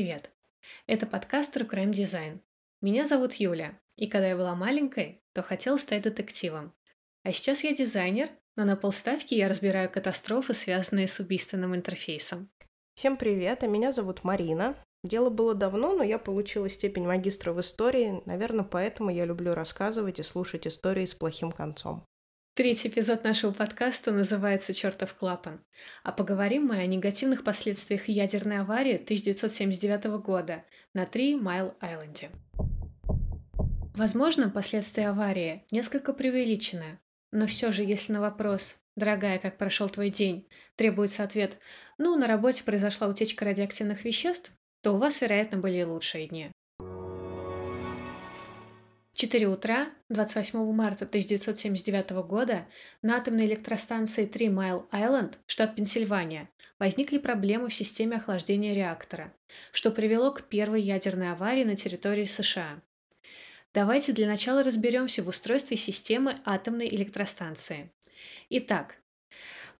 Привет! Это подкаст True Crime Design. Меня зовут Юля, и когда я была маленькой, то хотела стать детективом. А сейчас я дизайнер, но на полставки я разбираю катастрофы, связанные с убийственным интерфейсом. Всем привет, а меня зовут Марина. Дело было давно, но я получила степень магистра в истории, наверное, поэтому я люблю рассказывать и слушать истории с плохим концом. Третий эпизод нашего подкаста называется «Чертов клапан», а поговорим мы о негативных последствиях ядерной аварии 1979 года на Три Майл-Айленде. Возможно, последствия аварии несколько преувеличены, но все же, если на вопрос «Дорогая, как прошел твой день?» требуется ответ «Ну, на работе произошла утечка радиоактивных веществ», то у вас, вероятно, были лучшие дни. 4 утра 28 марта 1979 года на атомной электростанции Три Майл Айленд, штат Пенсильвания, возникли проблемы в системе охлаждения реактора, что привело к первой ядерной аварии на территории США. Давайте для начала разберемся в устройстве системы атомной электростанции. Итак,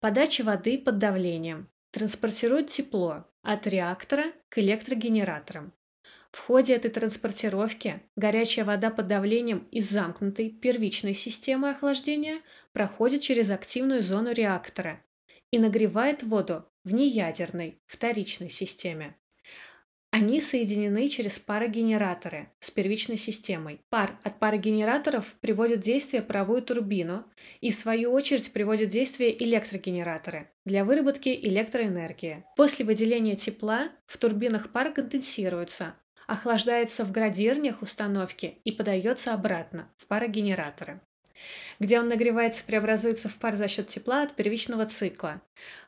подача воды под давлением транспортирует тепло от реактора к электрогенераторам. В ходе этой транспортировки горячая вода под давлением из замкнутой первичной системы охлаждения проходит через активную зону реактора и нагревает воду в неядерной вторичной системе. Они соединены через парогенераторы с первичной системой. Пар от парогенераторов приводит в действие паровую турбину и, в свою очередь, приводит в действие электрогенераторы для выработки электроэнергии. После выделения тепла в турбинах пар конденсируется, охлаждается в градирнях установки и подается обратно в парогенераторы где он нагревается, преобразуется в пар за счет тепла от первичного цикла.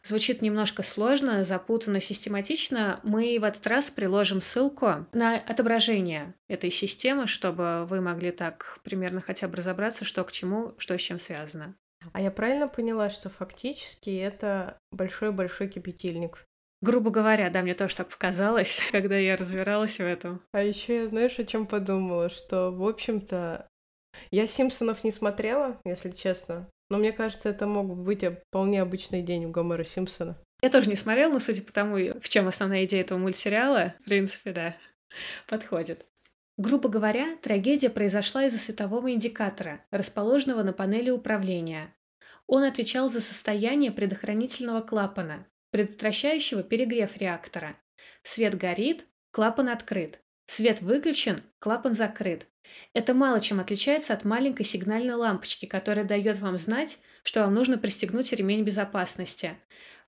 Звучит немножко сложно, запутанно, систематично. Мы в этот раз приложим ссылку на отображение этой системы, чтобы вы могли так примерно хотя бы разобраться, что к чему, что с чем связано. А я правильно поняла, что фактически это большой-большой кипятильник? Грубо говоря, да, мне тоже так показалось, когда я разбиралась в этом. А еще я, знаешь, о чем подумала, что, в общем-то, я Симпсонов не смотрела, если честно, но мне кажется, это мог быть вполне обычный день у Гомера Симпсона. Я тоже не смотрела, но судя по тому, в чем основная идея этого мультсериала, в принципе, да, подходит. Грубо говоря, трагедия произошла из-за светового индикатора, расположенного на панели управления. Он отвечал за состояние предохранительного клапана, предотвращающего перегрев реактора. Свет горит, клапан открыт. Свет выключен, клапан закрыт. Это мало чем отличается от маленькой сигнальной лампочки, которая дает вам знать, что вам нужно пристегнуть ремень безопасности.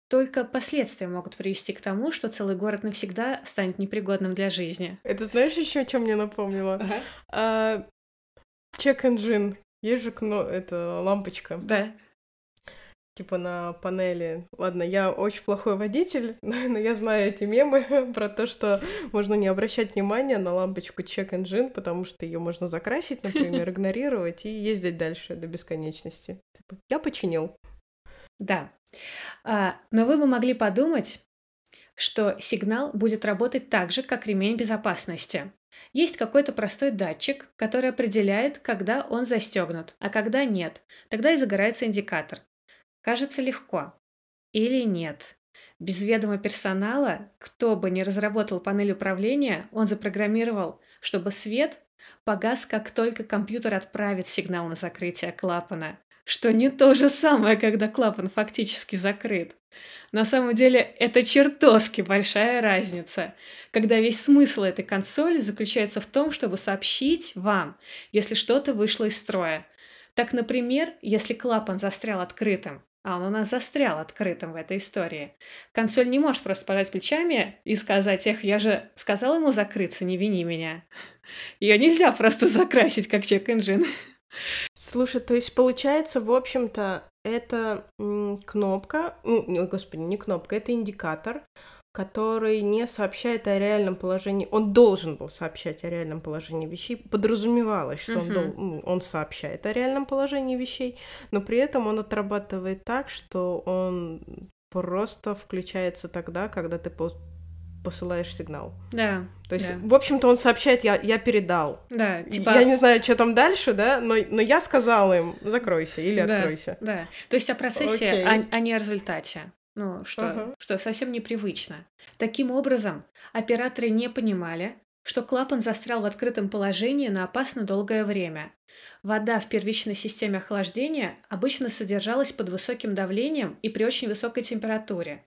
Только последствия могут привести к тому, что целый город навсегда станет непригодным для жизни. Это знаешь еще, о чем мне напомнило? Ага. А. Есть же кно... это лампочка. Да типа на панели. Ладно, я очень плохой водитель, но я знаю эти мемы про то, что можно не обращать внимания на лампочку check engine, потому что ее можно закрасить, например, игнорировать и ездить дальше до бесконечности. Типа, я починил. Да. А, но вы бы могли подумать, что сигнал будет работать так же, как ремень безопасности. Есть какой-то простой датчик, который определяет, когда он застегнут, а когда нет. Тогда и загорается индикатор. Кажется легко. Или нет? Без ведома персонала, кто бы ни разработал панель управления, он запрограммировал, чтобы свет погас, как только компьютер отправит сигнал на закрытие клапана. Что не то же самое, когда клапан фактически закрыт. На самом деле это чертовски большая разница, когда весь смысл этой консоли заключается в том, чтобы сообщить вам, если что-то вышло из строя. Так, например, если клапан застрял открытым, а он у нас застрял открытым в этой истории. Консоль не может просто пожать плечами и сказать, эх, я же сказал ему закрыться, не вини меня. Ее нельзя просто закрасить, как чек-инжин. Слушай, то есть получается, в общем-то, это кнопка, ну, господи, не кнопка, это индикатор, который не сообщает о реальном положении. Он должен был сообщать о реальном положении вещей. Подразумевалось, что он, дол... Ну, он сообщает о реальном положении вещей, но при этом он отрабатывает так, что он просто включается тогда, когда ты посылаешь сигнал. Да. То есть, да. в общем-то, он сообщает, я, я передал. Да, типа... Я не знаю, что там дальше, да, но, но я сказала им, закройся или да, откройся. Да, то есть о процессе, а, а не о результате. Ну, что, Ага. что совсем непривычно. Таким образом, операторы не понимали, что клапан застрял в открытом положении на опасно долгое время. Вода в первичной системе охлаждения обычно содержалась под высоким давлением и при очень высокой температуре.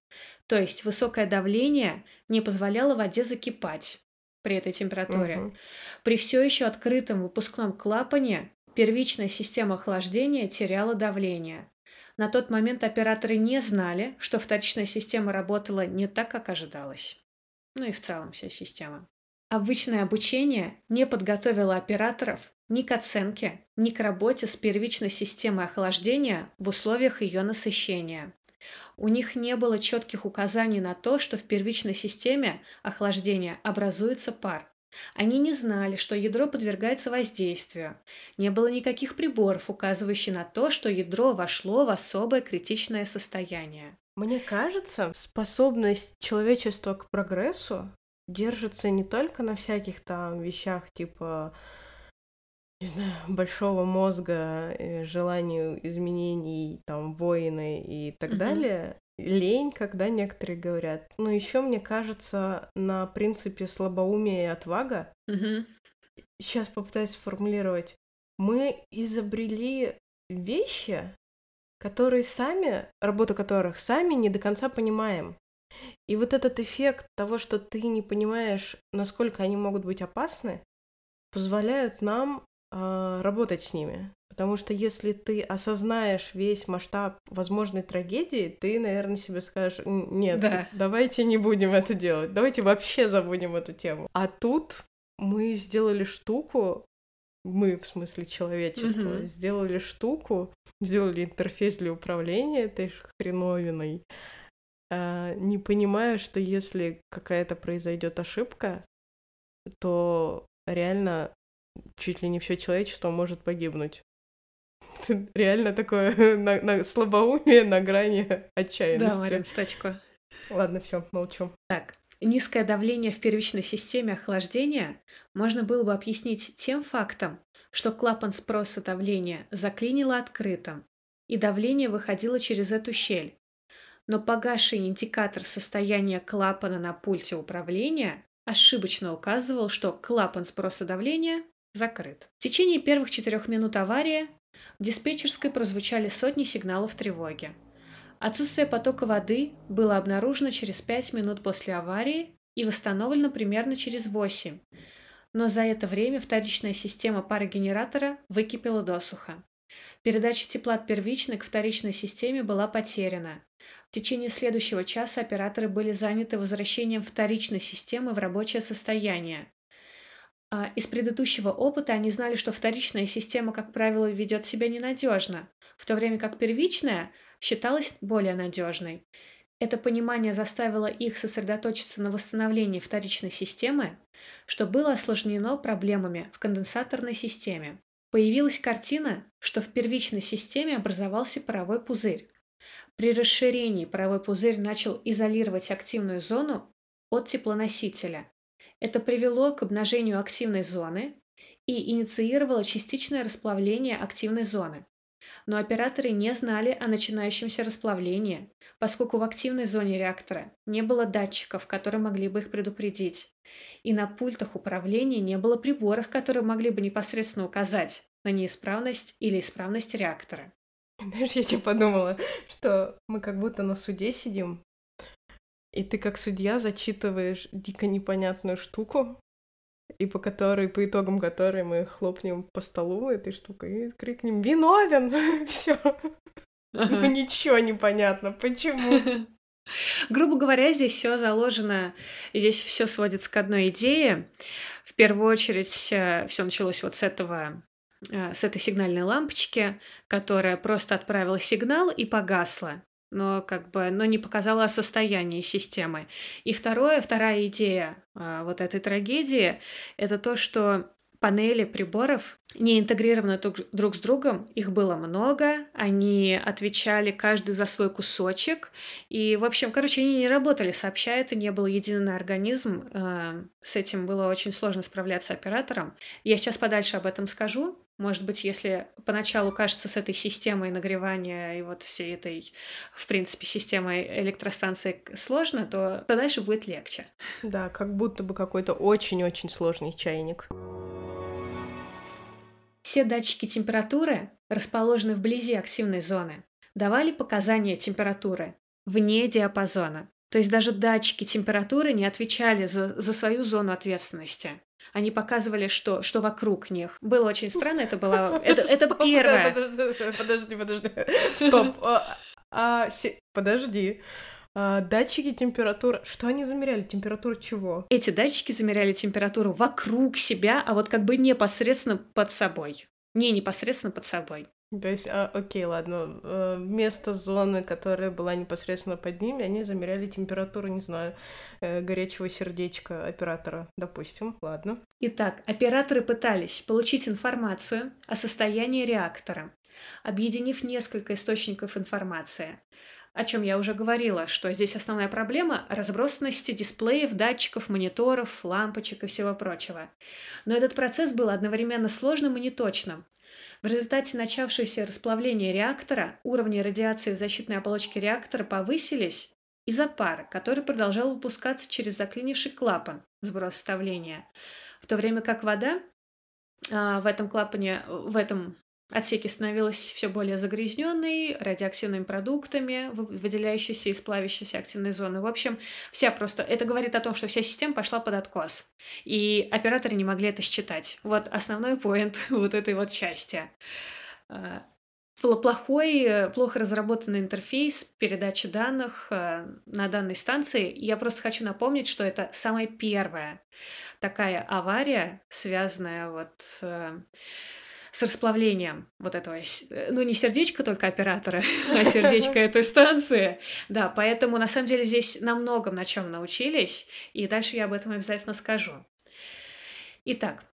То есть высокое давление не позволяло воде закипать при этой температуре. Мгм. При все еще открытом выпускном клапане первичная система охлаждения теряла давление. На тот момент операторы не знали, что вторичная система работала не так, как ожидалось. Ну и в целом вся система. Обычное обучение не подготовило операторов ни к оценке, ни к работе с первичной системой охлаждения в условиях ее насыщения. У них не было четких указаний на то, что в первичной системе охлаждения образуется пар. Они не знали, что ядро подвергается воздействию. Не было никаких приборов, указывающих на то, что ядро вошло в особое критичное состояние. Мне кажется, способность человечества к прогрессу держится не только на всяких там вещах типа не знаю, большого мозга, э, желанию изменений, там, воины и так Мгм. далее. Лень, когда некоторые говорят. Но еще мне кажется, на принципе слабоумия и отвага, Мгм. сейчас попытаюсь сформулировать, мы изобрели вещи, которые сами, работу которых сами не до конца понимаем. И вот этот эффект того, что ты не понимаешь, насколько они могут быть опасны, позволяют нам а, работать с ними. Потому что если ты осознаешь весь масштаб возможной трагедии, ты, наверное, себе скажешь, «Н- нет, Да. давайте не будем это делать, давайте вообще забудем эту тему. А тут мы сделали штуку, мы, в смысле человечество, Мгм. сделали штуку, сделали интерфейс для управления этой хреновиной, а, не понимая, что если какая-то произойдет ошибка, то реально чуть ли не все человечество может погибнуть. Это Реально такое на, на- слабоумие на грани Да, отчаянности. Марин, в точку. Ладно, все, молчу. Так, низкое давление в первичной системе охлаждения можно было бы объяснить тем фактом, что клапан спроса давления заклинило открытым, и давление выходило через эту щель. Но погасший индикатор состояния клапана на пульте управления ошибочно указывал, что клапан спроса давления закрыт. В течение первых четырех минут аварии в диспетчерской прозвучали сотни сигналов тревоги. Отсутствие потока воды было обнаружено через 5 минут после аварии и восстановлено примерно через 8. Но за это время вторичная система парогенератора выкипела досуха. Передача тепла от первичной к вторичной системе была потеряна. В течение следующего часа операторы были заняты возвращением вторичной системы в рабочее состояние. А Из предыдущего опыта они знали, что вторичная система, как правило, ведет себя ненадежно, в то время как первичная считалась более надежной. Это понимание заставило их сосредоточиться на восстановлении вторичной системы, что было осложнено проблемами в конденсаторной системе. Появилась картина, что в первичной системе образовался паровой пузырь. При расширении паровой пузырь начал изолировать активную зону от теплоносителя. Это привело к обнажению активной зоны и инициировало частичное расплавление активной зоны. Но операторы не знали о начинающемся расплавлении, поскольку в активной зоне реактора не было датчиков, которые могли бы их предупредить. И на пультах управления не было приборов, которые могли бы непосредственно указать на неисправность или исправность реактора. Знаешь, я тебе подумала, что мы как будто на суде сидим, и ты как судья зачитываешь дико непонятную штуку, и по которой, по итогам которой мы хлопнем по столу этой штукой и крикнем «Виновен!» Все. Ну ничего не понятно. Почему? Грубо говоря, здесь все заложено, здесь все сводится к одной идее. В первую очередь, все началось вот с этого э, с этой сигнальной лампочки, которая просто отправила сигнал и погасла, но как бы, но не показала состояние системы. И второе, вторая идея э, вот этой трагедии, это то, что панели приборов не интегрированы друг, с другом, их было много, они отвечали каждый за свой кусочек, и, в общем, короче, они не работали сообща, это не был единый организм, э, с этим было очень сложно справляться операторам. Я сейчас подальше об этом скажу, Может быть, если поначалу кажется с этой системой нагревания и вот всей этой, в принципе, системой электростанции сложно, то, то дальше будет легче. Да, как будто бы какой-то очень-очень сложный чайник. Все датчики температуры расположены вблизи активной зоны, давали показания температуры вне диапазона. То есть даже датчики температуры не отвечали за, за свою зону ответственности. Они показывали, что, что вокруг них. Было очень странно, это было... Это, это первое. Подожди, подожди. Стоп. А, а, подожди. А, датчики температуры. Что они замеряли? Температуру чего? Эти датчики замеряли температуру вокруг себя, а вот как бы непосредственно под собой. Не непосредственно под собой. То есть, а, окей, ладно, э, вместо зоны, которая была непосредственно под ними, они замеряли температуру, не знаю, э, горячего сердечка оператора, допустим, ладно. Итак, операторы пытались получить информацию о состоянии реактора, объединив несколько источников информации о чем я уже говорила, что здесь основная проблема — разбросанности дисплеев, датчиков, мониторов, лампочек и всего прочего. Но этот процесс был одновременно сложным и неточным. В результате начавшегося расплавления реактора уровни радиации в защитной оболочке реактора повысились из-за пара, который продолжал выпускаться через заклинивший клапан сброса давления, в то время как вода а, в этом клапане, в этом Отсеки становилась все более загрязненной радиоактивными продуктами, выделяющейся из плавящейся активной зоны. В общем, вся просто... Это говорит о том, что вся система пошла под откос. И операторы не могли это считать. Вот основной поинт вот этой вот части. А, плохой, плохо разработанный интерфейс передачи данных э, на данной станции. Я просто хочу напомнить, что это самая первая такая авария, связанная вот э, с расплавлением вот этого, э, ну не сердечко только оператора, а сердечко этой станции. Да, поэтому на самом деле здесь на многом на чем научились, и дальше я об этом обязательно скажу. Итак,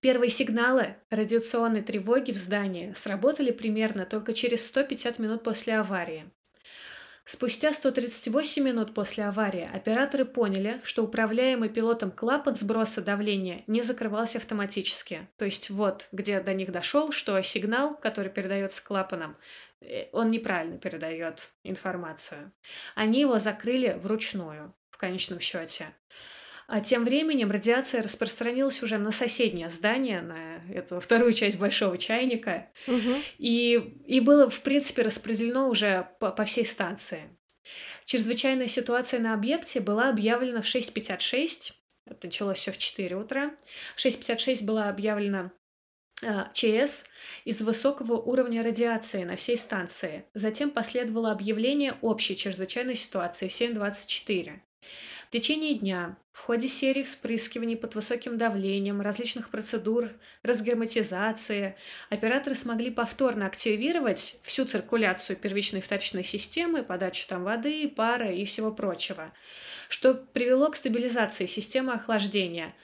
Первые сигналы радиационной тревоги в здании сработали примерно только через 150 минут после аварии. Спустя 138 минут после аварии операторы поняли, что управляемый пилотом клапан сброса давления не закрывался автоматически. То есть вот где до них дошел, что сигнал, который передается клапаном, э, он неправильно передает информацию. Они его закрыли вручную в конечном счете. А тем временем радиация распространилась уже на соседнее здание, на эту вторую часть большого чайника, угу. и, и было, в принципе, распределено уже по, по всей станции. Чрезвычайная ситуация на объекте была объявлена в 6.56, это началось все в 4 утра. В 6.56 была объявлена а, ЧС из высокого уровня радиации на всей станции. Затем последовало объявление общей чрезвычайной ситуации в 7.24. В течение дня в ходе серии вспрыскиваний под высоким давлением, различных процедур, разгерметизации, операторы смогли повторно активировать всю циркуляцию первичной и вторичной системы, подачу там воды, пара и всего прочего, что привело к стабилизации системы охлаждения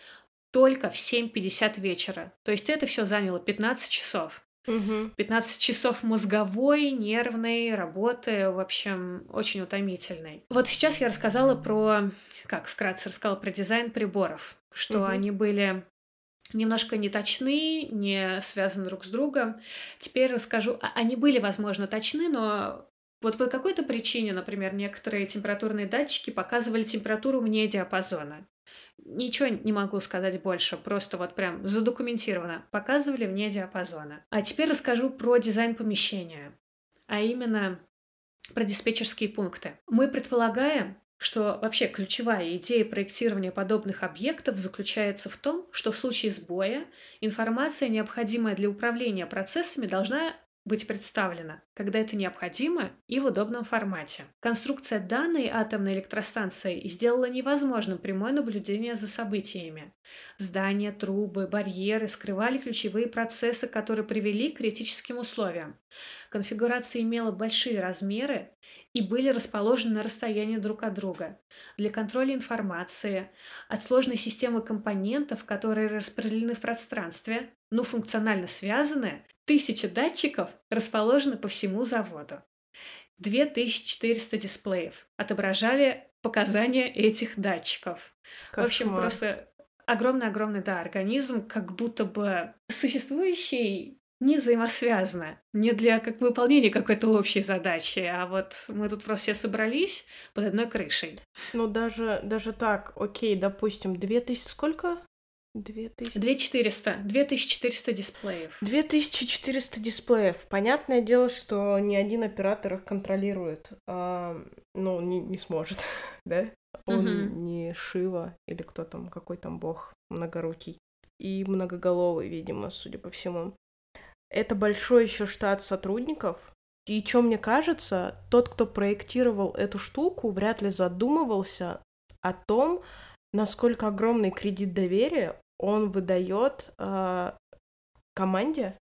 только в 7.50 вечера. То есть это все заняло 15 часов. Угу. 15 часов мозговой, нервной работы, в общем, очень утомительной. Вот сейчас я рассказала про, как вкратце рассказала про дизайн приборов, что угу. они были немножко не точны, не связаны друг с другом. Теперь расскажу, а, они были, возможно, точны, но вот по какой-то причине, например, некоторые температурные датчики показывали температуру вне диапазона. Ничего не могу сказать больше, просто вот прям задокументировано. Показывали вне диапазона. А теперь расскажу про дизайн помещения, а именно про диспетчерские пункты. Мы предполагаем, что вообще ключевая идея проектирования подобных объектов заключается в том, что в случае сбоя информация, необходимая для управления процессами, должна быть представлена, когда это необходимо и в удобном формате. Конструкция данной атомной электростанции сделала невозможным прямое наблюдение за событиями. Здания, трубы, барьеры скрывали ключевые процессы, которые привели к критическим условиям. Конфигурация имела большие размеры и были расположены на расстоянии друг от друга. Для контроля информации от сложной системы компонентов, которые распределены в пространстве, но функционально связаны, Тысячи датчиков расположены по всему заводу. 2400 дисплеев отображали показания этих датчиков. Кошмар. В общем, просто огромный-огромный, да, организм, как будто бы существующий не взаимосвязано, не для как выполнения какой-то общей задачи, а вот мы тут просто все собрались под одной крышей. Ну, даже, даже так, окей, допустим, 2000 сколько? 2000... 2400. 2400 дисплеев. 2400 дисплеев. Понятное дело, что ни один оператор их контролирует. А, ну, не, не сможет, да? Он угу. не Шива или кто там, какой там бог многорукий. И многоголовый, видимо, судя по всему. Это большой еще штат сотрудников. И что мне кажется, тот, кто проектировал эту штуку, вряд ли задумывался о том, насколько огромный кредит доверия он выдает э, команде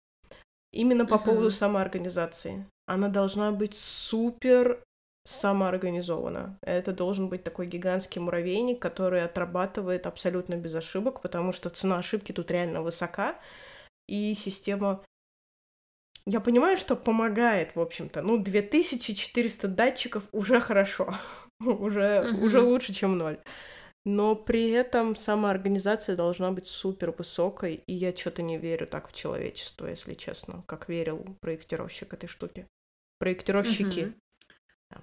именно по uh-huh. поводу самоорганизации. Она должна быть супер самоорганизована. Это должен быть такой гигантский муравейник, который отрабатывает абсолютно без ошибок, потому что цена ошибки тут реально высока, и система... Я понимаю, что помогает, в общем-то. Ну, 2400 датчиков уже хорошо. уже, уже лучше, чем ноль но при этом самоорганизация должна быть супер высокой, и я что-то не верю так в человечество, если честно, как верил проектировщик этой штуки. Проектировщики. Угу.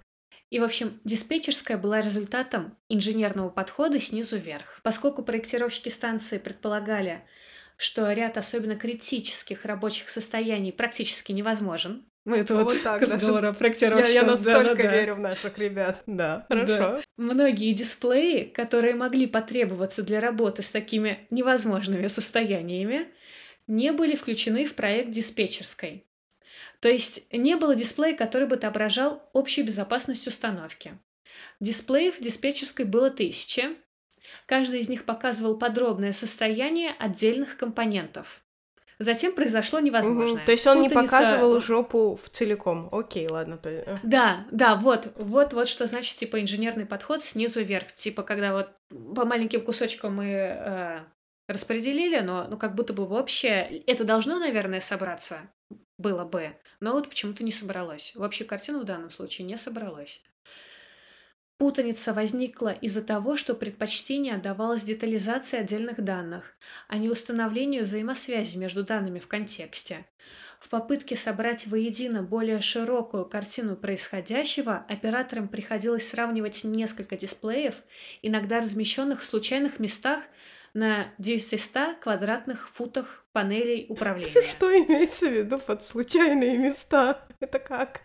И, в общем, диспетчерская была результатом инженерного подхода снизу вверх. Поскольку проектировщики станции предполагали, что ряд особенно критических рабочих состояний практически невозможен, мы это вот, вот так, разговор да, о проектировщиках. Я, я настолько да, да, верю да. в наших ребят. Да, хорошо. Да. Многие дисплеи, которые могли потребоваться для работы с такими невозможными состояниями, не были включены в проект диспетчерской. То есть не было дисплея, который бы отображал общую безопасность установки. Дисплеев в диспетчерской было тысячи. Каждый из них показывал подробное состояние отдельных компонентов. Затем произошло невозможное. Угу. То есть он Путаница... не показывал жопу в целиком. Окей, ладно. То... Э. Да, да, вот, вот, вот что значит типа инженерный подход снизу вверх. Типа когда вот по маленьким кусочкам мы э, распределили, но ну как будто бы вообще это должно, наверное, собраться было бы, но вот почему-то не собралось. Вообще картина в данном случае не собралась. Путаница возникла из-за того, что предпочтение отдавалось детализации отдельных данных, а не установлению взаимосвязи между данными в контексте. В попытке собрать воедино более широкую картину происходящего, операторам приходилось сравнивать несколько дисплеев, иногда размещенных в случайных местах на 900 квадратных футах панелей управления. Что имеется в виду под случайные места? Это как?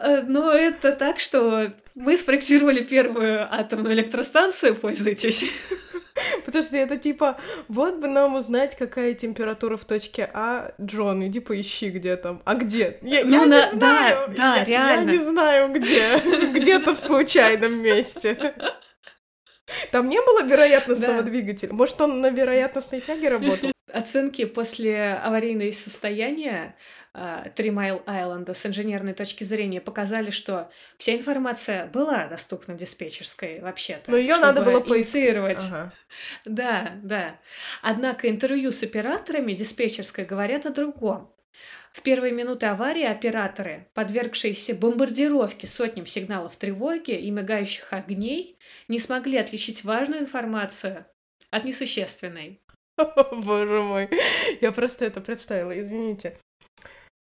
Э, ну, это так, что мы спроектировали первую атомную электростанцию, пользуйтесь. Подожди, это типа, вот бы нам узнать, какая температура в точке А, Джон, иди поищи, где там. А где? Я, ну, я на... не знаю. Да, да, я, реально. Я не знаю, где. Где-то в случайном месте. Там не было вероятностного да. двигателя? Может, он на вероятностной тяге работал? Оценки после аварийного состояния Три Майл Айленда с инженерной точки зрения показали, что вся информация была доступна в диспетчерской вообще-то. Но ее надо было инициировать. Ага. Да, да. Однако интервью с операторами диспетчерской говорят о другом. В первые минуты аварии операторы, подвергшиеся бомбардировке сотням сигналов тревоги и мигающих огней, не смогли отличить важную информацию от несущественной. Боже мой, я просто это представила, извините.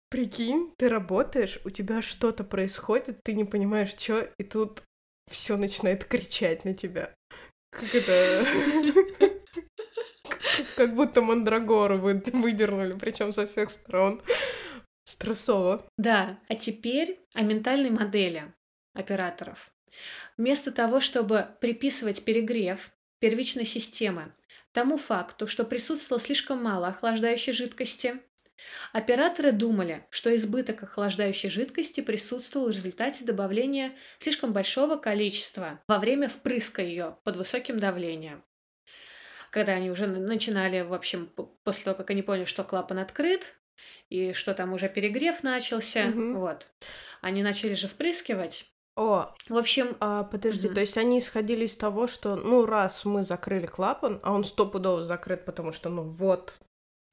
Прикинь, ты работаешь, у тебя что-то происходит, ты не понимаешь, что, и тут все начинает кричать на тебя. Как это... Как будто мандрагору выдернули, причем со всех сторон. Стрессово. Да, а теперь о ментальной модели операторов. Вместо того, чтобы приписывать перегрев первичной системы тому факту, что присутствовало слишком мало охлаждающей жидкости, Операторы думали, что избыток охлаждающей жидкости присутствовал в результате добавления слишком большого количества во время впрыска ее под высоким давлением. Когда они уже начинали, в общем, после того, как они поняли, что клапан открыт, и что там уже перегрев начался, угу. вот, они начали же впрыскивать, о, в общем... А, подожди, угу. то есть они исходили из того, что, ну, раз мы закрыли клапан, а он стопудово закрыт, потому что, ну, вот,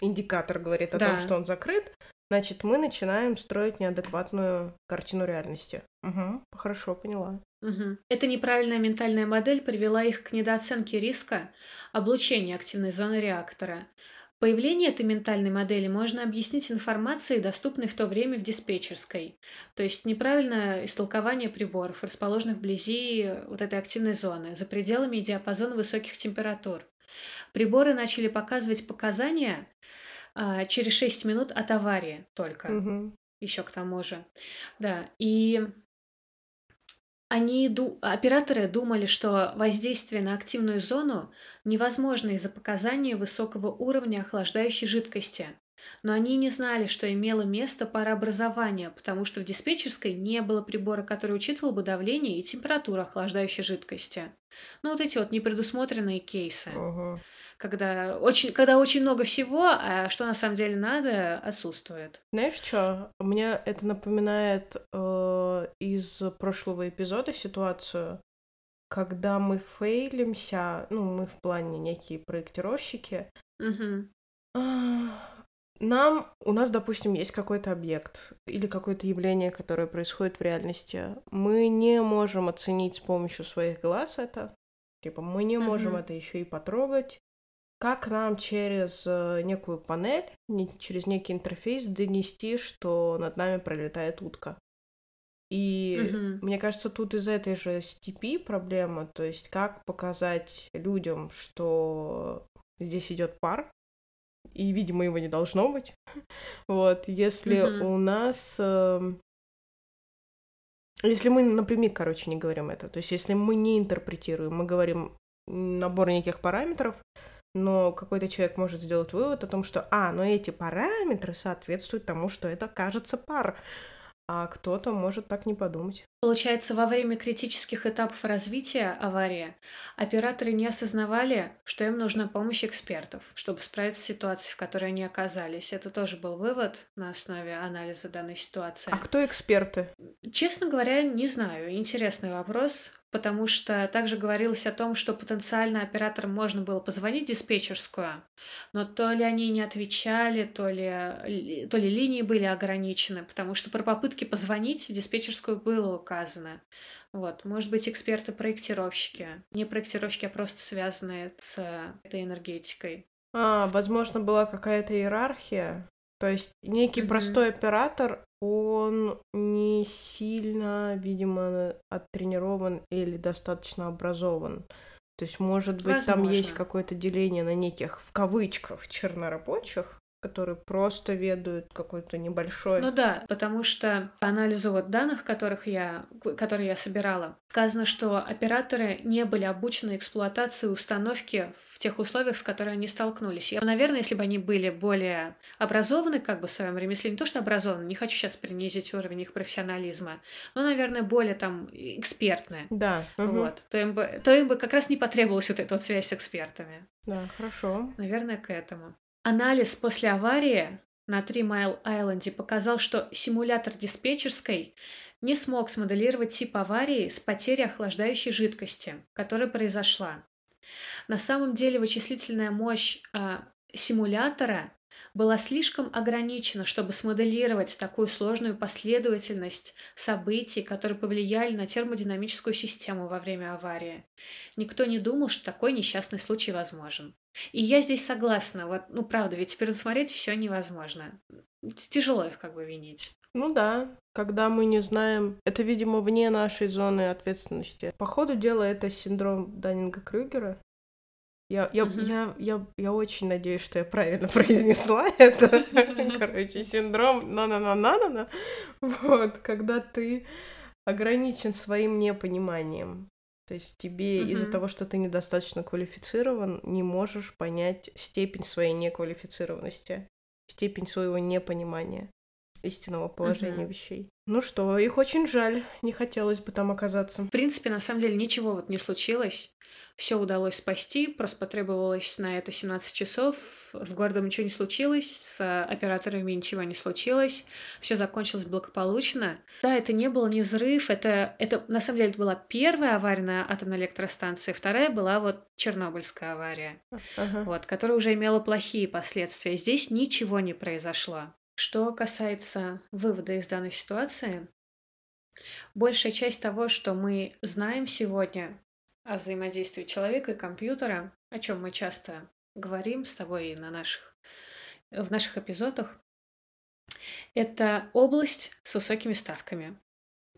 индикатор говорит о да. том, что он закрыт, значит, мы начинаем строить неадекватную картину реальности. Угу, хорошо, поняла. Угу. Эта неправильная ментальная модель привела их к недооценке риска облучения активной зоны реактора. Появление этой ментальной модели можно объяснить информацией, доступной в то время в диспетчерской, то есть неправильное истолкование приборов, расположенных вблизи вот этой активной зоны, за пределами диапазона высоких температур. Приборы начали показывать показания а, через 6 минут от аварии только. Угу. Еще к тому же. Да, и они, операторы думали, что воздействие на активную зону невозможно из-за показания высокого уровня охлаждающей жидкости. Но они не знали, что имело место парообразование, потому что в диспетчерской не было прибора, который учитывал бы давление и температуру охлаждающей жидкости. Ну, вот эти вот непредусмотренные кейсы. Ага когда очень, когда очень много всего, а что на самом деле надо, отсутствует. Знаешь что? Мне это напоминает э, из прошлого эпизода ситуацию, когда мы фейлимся, ну, мы в плане некие проектировщики. Угу. Нам, у нас, допустим, есть какой-то объект или какое-то явление, которое происходит в реальности. Мы не можем оценить с помощью своих глаз это. Типа, мы не можем mm-hmm. это еще и потрогать как нам через э, некую панель, через некий интерфейс донести, что над нами пролетает утка. И угу. мне кажется, тут из этой же степи проблема, то есть как показать людям, что здесь идет пар, и, видимо, его не должно быть. вот, если угу. у нас... Э, если мы напрямик, короче, не говорим это, то есть если мы не интерпретируем, мы говорим набор неких параметров, но какой-то человек может сделать вывод о том, что, а, но эти параметры соответствуют тому, что это кажется пар, а кто-то может так не подумать. Получается, во время критических этапов развития аварии операторы не осознавали, что им нужна помощь экспертов, чтобы справиться с ситуацией, в которой они оказались. Это тоже был вывод на основе анализа данной ситуации. А кто эксперты? Честно говоря, не знаю. Интересный вопрос потому что также говорилось о том, что потенциально операторам можно было позвонить в диспетчерскую, но то ли они не отвечали, то ли, то ли линии были ограничены, потому что про попытки позвонить в диспетчерскую было указано. Вот, может быть, эксперты-проектировщики. Не проектировщики, а просто связанные с этой энергетикой. А, возможно, была какая-то иерархия. То есть некий mm-hmm. простой оператор он не сильно, видимо, оттренирован или достаточно образован. То есть, может быть, Возможно. там есть какое-то деление на неких, в кавычках, чернорабочих, которые просто ведают какой-то небольшой... Ну да, потому что по анализу вот данных, которых я, которые я собирала, сказано, что операторы не были обучены эксплуатации установки в тех условиях, с которыми они столкнулись. Я, наверное, если бы они были более образованы как бы в своем ремесле, не то что образованы, не хочу сейчас принизить уровень их профессионализма, но, наверное, более там экспертные. Да. Угу. Вот. То им, бы, то им бы как раз не потребовалась вот эта вот связь с экспертами. Да, хорошо. Наверное, к этому. Анализ после аварии на Три Майл Айленде показал, что симулятор диспетчерской не смог смоделировать тип аварии с потерей охлаждающей жидкости, которая произошла. На самом деле вычислительная мощь э, симулятора была слишком ограничена, чтобы смоделировать такую сложную последовательность событий, которые повлияли на термодинамическую систему во время аварии. Никто не думал, что такой несчастный случай возможен. И я здесь согласна. Вот, ну, правда, ведь предусмотреть все невозможно. Тяжело их как бы винить. Ну да, когда мы не знаем, это, видимо, вне нашей зоны ответственности. По ходу дела это синдром Даннинга-Крюгера. Я, я, uh-huh. я, я, я очень надеюсь, что я правильно произнесла это. Короче, синдром на-на-на-на-на. Вот, когда ты ограничен своим непониманием. То есть тебе uh-huh. из-за того, что ты недостаточно квалифицирован, не можешь понять степень своей неквалифицированности, степень своего непонимания истинного положения uh-huh. вещей. Ну что, их очень жаль, не хотелось бы там оказаться. В принципе, на самом деле ничего вот не случилось. Все удалось спасти, просто потребовалось на это 17 часов. С городом ничего не случилось, с операторами ничего не случилось. Все закончилось благополучно. Да, это не был не взрыв, это, это на самом деле это была первая авария на атомной электростанции, вторая была вот Чернобыльская авария, ага. вот, которая уже имела плохие последствия. Здесь ничего не произошло. Что касается вывода из данной ситуации, Большая часть того, что мы знаем сегодня о взаимодействии человека и компьютера, о чем мы часто говорим с тобой на наших, в наших эпизодах, это область с высокими ставками.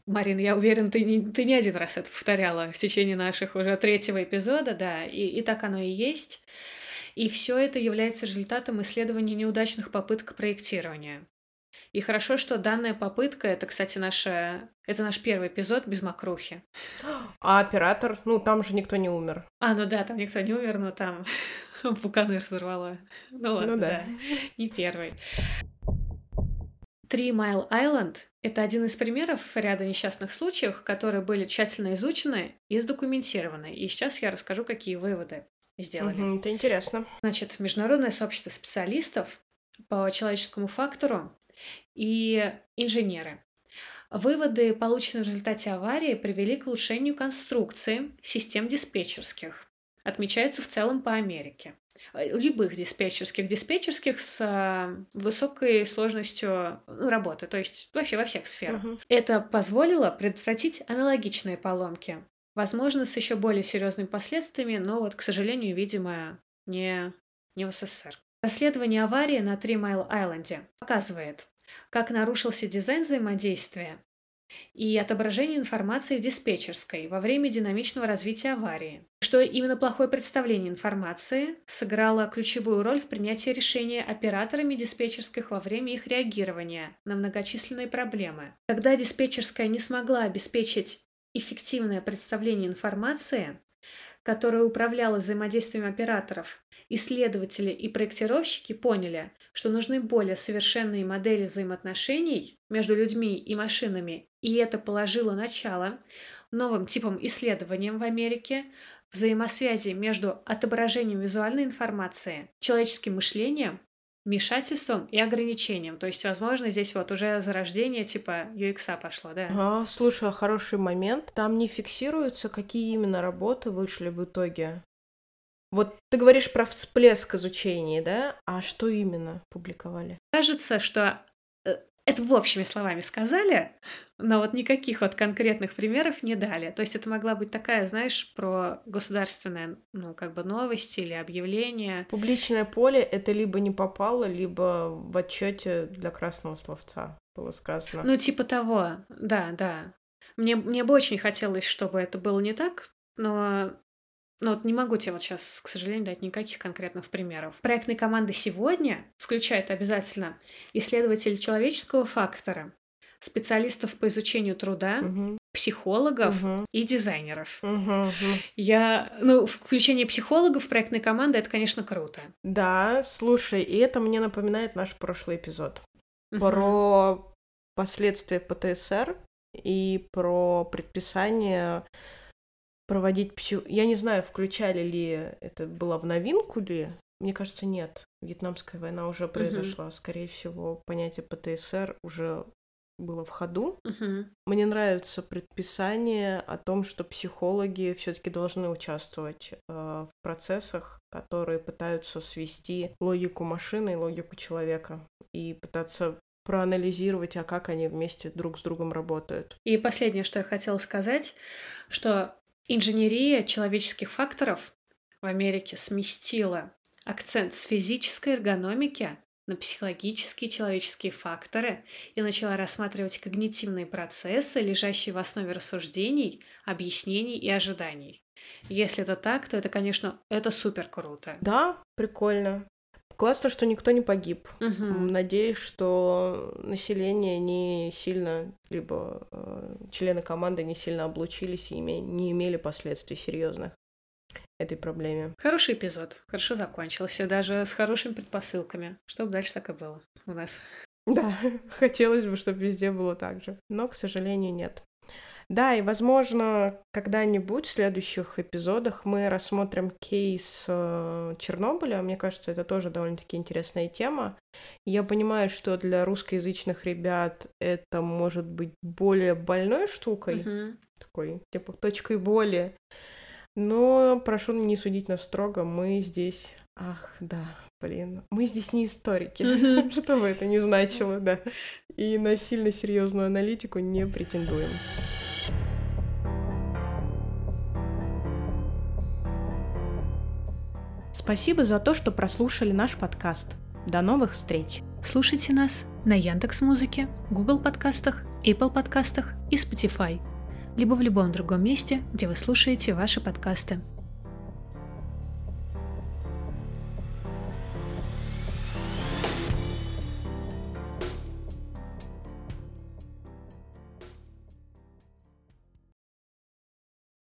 Марин, я уверен, ты не, ты не один раз это повторяла в течение наших уже третьего эпизода, да, и, и так оно и есть. И все это является результатом исследования неудачных попыток проектирования. И хорошо, что данная попытка, это, кстати, наша, это наш первый эпизод без мокрухи. А оператор, ну там же никто не умер. А, ну да, там никто не умер, но там Буканы разорвала. Ну ладно, ну, да. да, не первый. Три Майл Айленд – это один из примеров ряда несчастных случаев, которые были тщательно изучены и сдокументированы. И сейчас я расскажу, какие выводы сделали. Угу, это интересно. Значит, Международное сообщество специалистов по человеческому фактору и инженеры. Выводы, полученные в результате аварии, привели к улучшению конструкции систем диспетчерских. Отмечается в целом по Америке. Любых диспетчерских, диспетчерских с а, высокой сложностью ну, работы, то есть вообще во всех сферах. Uh-huh. Это позволило предотвратить аналогичные поломки. Возможно, с еще более серьезными последствиями, но вот, к сожалению, видимо, не, не в СССР. Расследование аварии на Три Майл Айленде показывает, как нарушился дизайн взаимодействия и отображение информации в диспетчерской во время динамичного развития аварии, что именно плохое представление информации сыграло ключевую роль в принятии решения операторами диспетчерских во время их реагирования на многочисленные проблемы. Когда диспетчерская не смогла обеспечить эффективное представление информации, которая управляла взаимодействием операторов, исследователи и проектировщики поняли, что нужны более совершенные модели взаимоотношений между людьми и машинами, и это положило начало новым типам исследованиям в Америке, взаимосвязи между отображением визуальной информации, человеческим мышлением вмешательством и ограничением. То есть, возможно, здесь вот уже зарождение типа UX пошло, да? Ага, слушай, а хороший момент. Там не фиксируются, какие именно работы вышли в итоге. Вот ты говоришь про всплеск изучения, да? А что именно публиковали? Кажется, что это в общими словами сказали, но вот никаких вот конкретных примеров не дали. То есть это могла быть такая, знаешь, про государственное, ну, как бы новости или объявление. Публичное поле это либо не попало, либо в отчете для красного словца было сказано. Ну, типа того, да, да. Мне, мне бы очень хотелось, чтобы это было не так, но но вот не могу тебе вот сейчас, к сожалению, дать никаких конкретных примеров. Проектной команды сегодня включает обязательно исследователей человеческого фактора, специалистов по изучению труда, угу. психологов угу. и дизайнеров. Угу. Я, ну, включение психологов в проектной команды это, конечно, круто. Да, слушай, и это мне напоминает наш прошлый эпизод угу. про последствия ПТСР и про предписание проводить псих... Я не знаю, включали ли это было в новинку ли. Мне кажется, нет. Вьетнамская война уже произошла. Uh-huh. Скорее всего, понятие ПТСР уже было в ходу. Uh-huh. Мне нравится предписание о том, что психологи все-таки должны участвовать э, в процессах, которые пытаются свести логику машины и логику человека и пытаться проанализировать, а как они вместе друг с другом работают. И последнее, что я хотела сказать, что Инженерия человеческих факторов в Америке сместила акцент с физической эргономики на психологические человеческие факторы и начала рассматривать когнитивные процессы, лежащие в основе рассуждений, объяснений и ожиданий. Если это так, то это, конечно, это супер круто. Да, прикольно. Классно, что никто не погиб. Угу. Надеюсь, что население не сильно, либо э, члены команды не сильно облучились и име, не имели последствий серьезных этой проблеме. Хороший эпизод. Хорошо закончился, даже с хорошими предпосылками. Чтобы дальше так и было у нас. Да, хотелось бы, чтобы везде было так же. Но, к сожалению, нет. Да, и, возможно, когда-нибудь в следующих эпизодах мы рассмотрим кейс э, Чернобыля. Мне кажется, это тоже довольно-таки интересная тема. Я понимаю, что для русскоязычных ребят это может быть более больной штукой, uh-huh. такой, типа, точкой боли. Но прошу не судить нас строго, мы здесь... Ах, да, блин, мы здесь не историки, что бы это ни значило, да. и на сильно серьезную аналитику не претендуем. Спасибо за то, что прослушали наш подкаст. До новых встреч! Слушайте нас на Яндекс Музыке, Google подкастах, Apple подкастах и Spotify, либо в любом другом месте, где вы слушаете ваши подкасты.